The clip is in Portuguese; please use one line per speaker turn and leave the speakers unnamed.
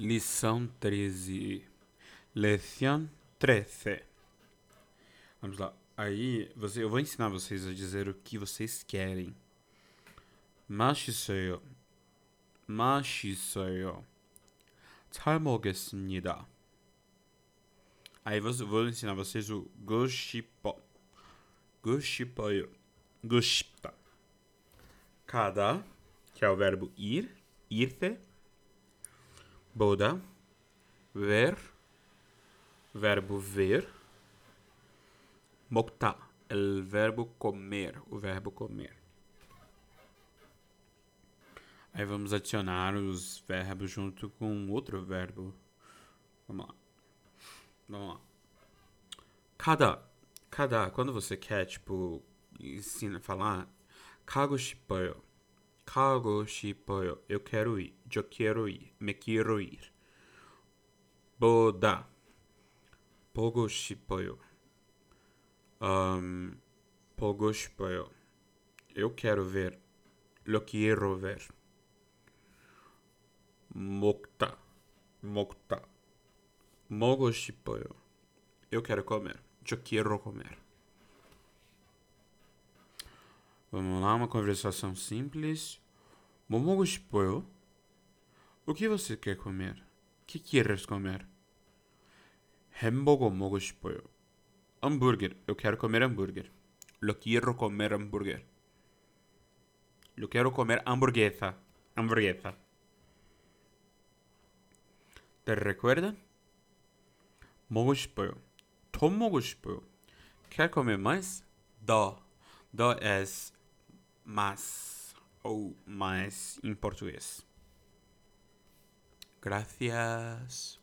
Lição 13. Lição 13. Vamos lá. Aí, você, eu vou ensinar vocês a dizer o que vocês querem. 맛있어요. 맛있어요. 잘 먹겠습니다. Aí eu vou ensinar vocês o gosto Gosto Gosta. Cada, que é o verbo ir, irte. Boda. Ver. Verbo ver. Mokta. o verbo comer. O verbo comer. Aí vamos adicionar os verbos junto com outro verbo. Vamos lá. Vamos lá. Cada. Cada. Quando você quer, tipo, ensina a falar. Kagoshipyo. 가고 싶어요. Eu quero ir. Eu quero ir. Me quero ir. 보다. 보고 싶어요. Um, 보고 싶어요. Eu quero ver. Lo quiero ver. 먹다. 먹다. 먹고 싶어요. Eu quero comer. Eu quero comer. Vamos lá, uma conversação simples. Momogo O que você quer comer? O que queres comer? Hambúrguer mogo. Hambúrguer. Eu quero comer hambúrguer. Lo quiero comer hambúrguer. Eu quero comer hamburguesa. Hamburguesa. ¿Te recuerdan? Mogo shipoyo. Tom mogo. Quer comer mais? Dó. Dó é más ou mais em português. Gracias.